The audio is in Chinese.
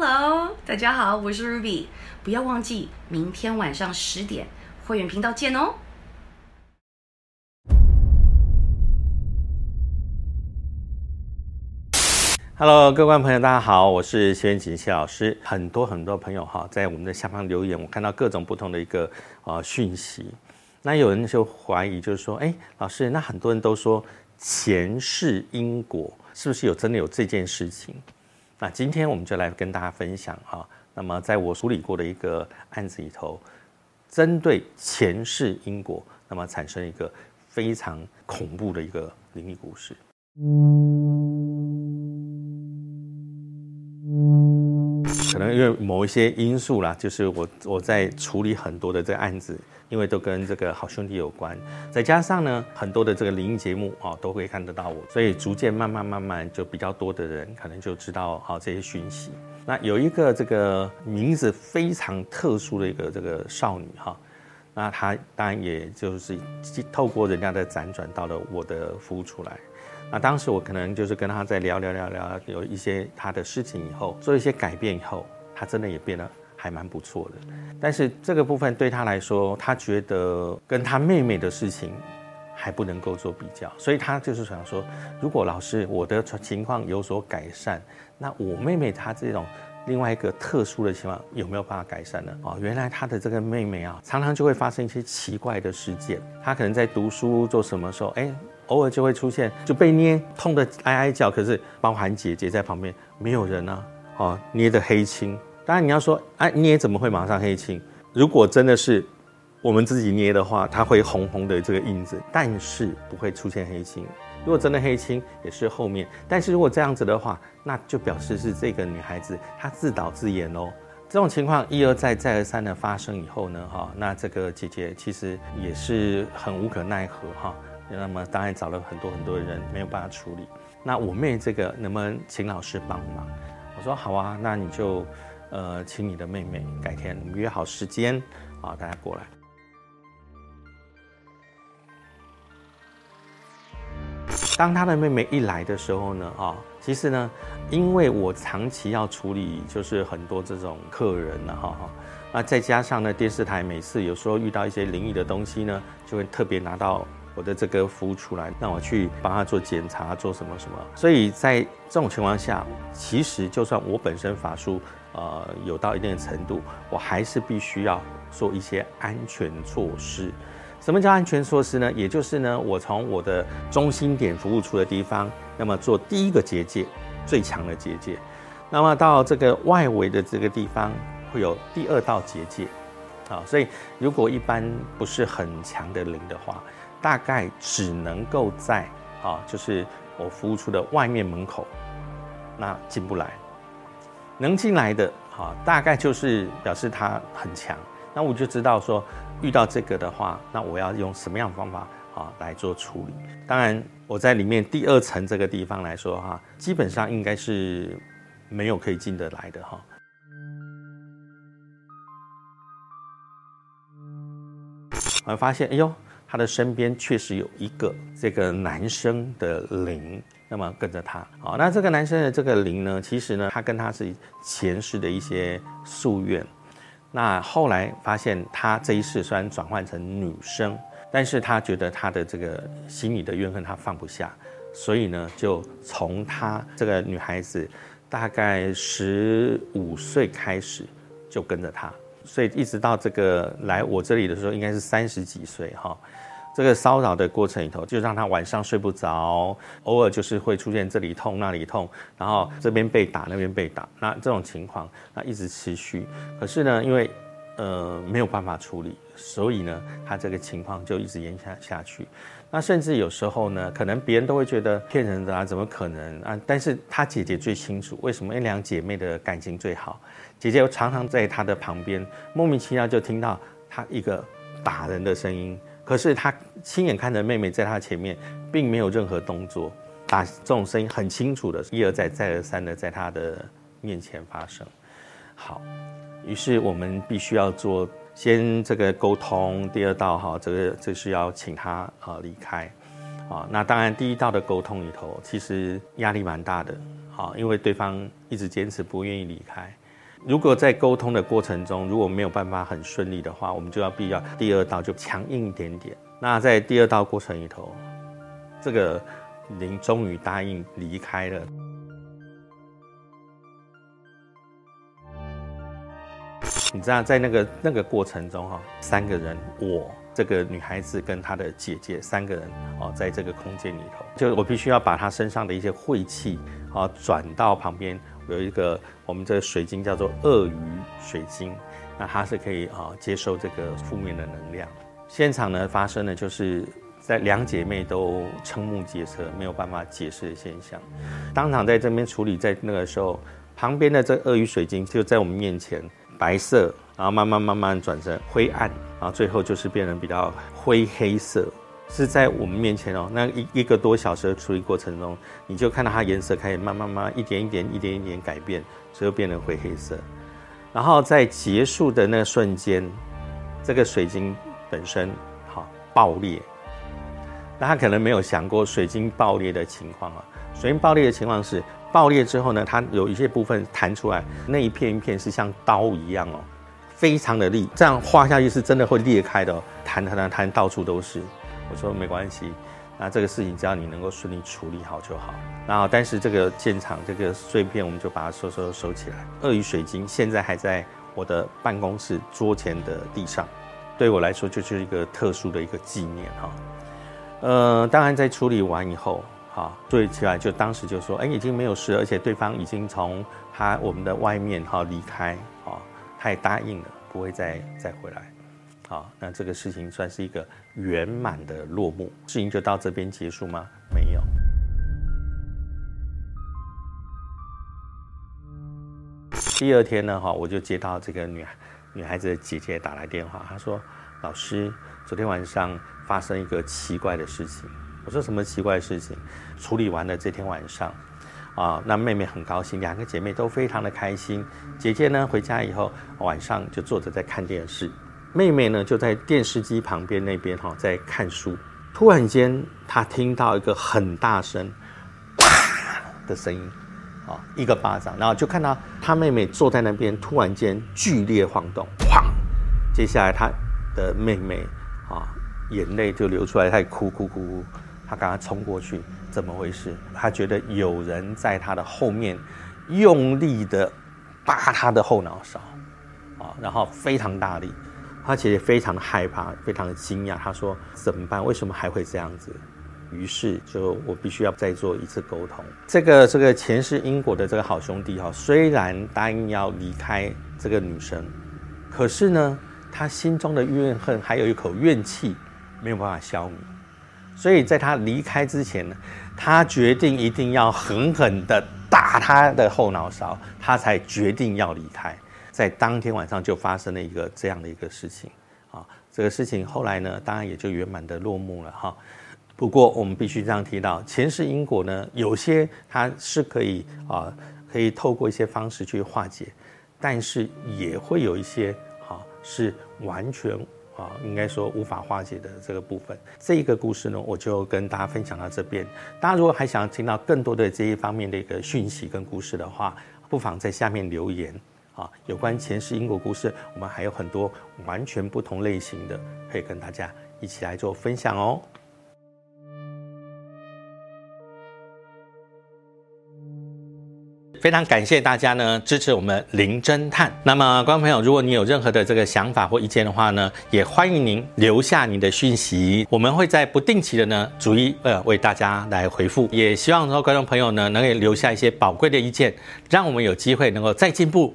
Hello，大家好，我是 Ruby，不要忘记明天晚上十点会员频道见哦。Hello，各位观朋友，大家好，我是谢元锦谢老师。很多很多朋友哈，在我们的下方留言，我看到各种不同的一个呃讯息。那有人就怀疑，就是说，哎，老师，那很多人都说前世因果，是不是有真的有这件事情？那今天我们就来跟大家分享哈。那么在我处理过的一个案子里头，针对前世因果，那么产生一个非常恐怖的一个灵异故事。可能因为某一些因素啦，就是我我在处理很多的这个案子，因为都跟这个好兄弟有关，再加上呢很多的这个灵异节目啊都会看得到我，所以逐渐慢慢慢慢就比较多的人可能就知道啊这些讯息。那有一个这个名字非常特殊的一个这个少女哈，那他当然也就是透过人家的辗转到了我的服务出来。那当时我可能就是跟他在聊聊聊聊，有一些他的事情以后，做一些改变以后，他真的也变得还蛮不错的。但是这个部分对他来说，他觉得跟他妹妹的事情还不能够做比较，所以他就是想说，如果老师我的情况有所改善，那我妹妹她这种另外一个特殊的情况有没有办法改善呢？哦，原来他的这个妹妹啊，常常就会发生一些奇怪的事件，她可能在读书做什么时候，哎。偶尔就会出现就被捏痛的哀哀叫，可是包含姐姐在旁边，没有人啊，哦，捏的黑青。当然你要说，哎，捏怎么会马上黑青？如果真的是我们自己捏的话，它会红红的这个印子，但是不会出现黑青。如果真的黑青，也是后面。但是如果这样子的话，那就表示是这个女孩子她自导自演哦。这种情况一而再再而三的发生以后呢，哈，那这个姐姐其实也是很无可奈何哈。那么当然找了很多很多人没有办法处理，那我妹这个能不能请老师帮忙？我说好啊，那你就呃请你的妹妹改天约好时间啊，大家过来。当他的妹妹一来的时候呢，啊，其实呢，因为我长期要处理就是很多这种客人呢，哈哈，那再加上呢电视台每次有时候遇到一些灵异的东西呢，就会特别拿到。我的这个服务出来，让我去帮他做检查，做什么什么。所以在这种情况下，其实就算我本身法术呃有到一定的程度，我还是必须要做一些安全措施。什么叫安全措施呢？也就是呢，我从我的中心点服务处的地方，那么做第一个结界，最强的结界。那么到这个外围的这个地方，会有第二道结界。啊，所以如果一般不是很强的灵的话，大概只能够在啊，就是我服务处的外面门口，那进不来。能进来的啊，大概就是表示它很强。那我就知道说，遇到这个的话，那我要用什么样的方法啊来做处理？当然，我在里面第二层这个地方来说哈，基本上应该是没有可以进得来的哈。我发现，哎呦。他的身边确实有一个这个男生的灵，那么跟着他。好，那这个男生的这个灵呢，其实呢，他跟他是前世的一些夙愿。那后来发现他这一世虽然转换成女生，但是他觉得他的这个心里的怨恨他放不下，所以呢，就从他这个女孩子大概十五岁开始就跟着他。所以一直到这个来我这里的时候，应该是三十几岁哈。这个骚扰的过程里头，就让他晚上睡不着，偶尔就是会出现这里痛那里痛，然后这边被打那边被打，那这种情况那一直持续。可是呢，因为呃没有办法处理，所以呢，他这个情况就一直延下下去。那甚至有时候呢，可能别人都会觉得骗人的啊，怎么可能啊？但是他姐姐最清楚，为什么？因为两姐妹的感情最好。姐姐又常常在他的旁边，莫名其妙就听到他一个打人的声音。可是他亲眼看着妹妹在他前面，并没有任何动作，打这种声音很清楚的，一而再再而三的在他的面前发生。好，于是我们必须要做先这个沟通，第二道哈，这个这是要请他啊离开啊。那当然第一道的沟通里头，其实压力蛮大的。啊，因为对方一直坚持不愿意离开，如果在沟通的过程中，如果没有办法很顺利的话，我们就要必要第二道就强硬一点点。那在第二道过程里头，这个您终于答应离开了。你知道，在那个那个过程中哈，三个人，我这个女孩子跟她的姐姐三个人哦，在这个空间里头，就我必须要把她身上的一些晦气啊转到旁边有一个我们这个水晶叫做鳄鱼水晶，那它是可以啊接受这个负面的能量。现场呢发生的就是在两姐妹都瞠目结舌，没有办法解释的现象，当场在这边处理，在那个时候，旁边的这鳄鱼水晶就在我们面前。白色，然后慢慢慢慢转成灰暗，然后最后就是变成比较灰黑色，是在我们面前哦。那一一个多小时的处理过程中，你就看到它颜色开始慢慢慢一点一点一点一点改变，最后变成灰黑色。然后在结束的那瞬间，这个水晶本身好爆裂。那他可能没有想过水晶爆裂的情况啊。水晶爆裂的情况是。爆裂之后呢，它有一些部分弹出来，那一片一片是像刀一样哦，非常的利，这样画下去是真的会裂开的，弹弹弹弹到处都是。我说没关系，那这个事情只要你能够顺利处理好就好。然后，但是这个现场这个碎片我们就把它收收收起来。鳄鱼水晶现在还在我的办公室桌前的地上，对我来说就是一个特殊的一个纪念哈。呃，当然在处理完以后。啊，对起来就当时就说，哎，已经没有事，而且对方已经从他我们的外面哈离开，啊，他也答应了，不会再再回来，好，那这个事情算是一个圆满的落幕，事情就到这边结束吗？没有。第二天呢，哈，我就接到这个女孩女孩子的姐姐打来电话，她说，老师，昨天晚上发生一个奇怪的事情。我说什么奇怪的事情？处理完了这天晚上，啊，那妹妹很高兴，两个姐妹都非常的开心。姐姐呢回家以后，晚上就坐着在看电视，妹妹呢就在电视机旁边那边哈在看书。突然间，她听到一个很大声啪的声音，啊，一个巴掌，然后就看到她妹妹坐在那边，突然间剧烈晃动，哐！接下来她的妹妹啊，眼泪就流出来，她哭哭哭哭。她刚刚冲过去，怎么回事？他觉得有人在他的后面用力的扒他的后脑勺，啊，然后非常大力，他其实非常害怕，非常惊讶。他说：“怎么办？为什么还会这样子？”于是就我必须要再做一次沟通。这个这个前世因果的这个好兄弟哈，虽然答应要离开这个女生，可是呢，他心中的怨恨还有一口怨气没有办法消弭。所以在他离开之前呢，他决定一定要狠狠的打他的后脑勺，他才决定要离开。在当天晚上就发生了一个这样的一个事情啊，这个事情后来呢，当然也就圆满的落幕了哈。不过我们必须这样提到，前世因果呢，有些它是可以啊，可以透过一些方式去化解，但是也会有一些哈是完全。啊，应该说无法化解的这个部分，这一个故事呢，我就跟大家分享到这边。大家如果还想听到更多的这一方面的一个讯息跟故事的话，不妨在下面留言。啊，有关前世因果故事，我们还有很多完全不同类型的，可以跟大家一起来做分享哦。非常感谢大家呢支持我们零侦探。那么，观众朋友，如果你有任何的这个想法或意见的话呢，也欢迎您留下您的讯息，我们会在不定期的呢逐一呃为大家来回复。也希望说观众朋友呢能够留下一些宝贵的意见，让我们有机会能够再进步。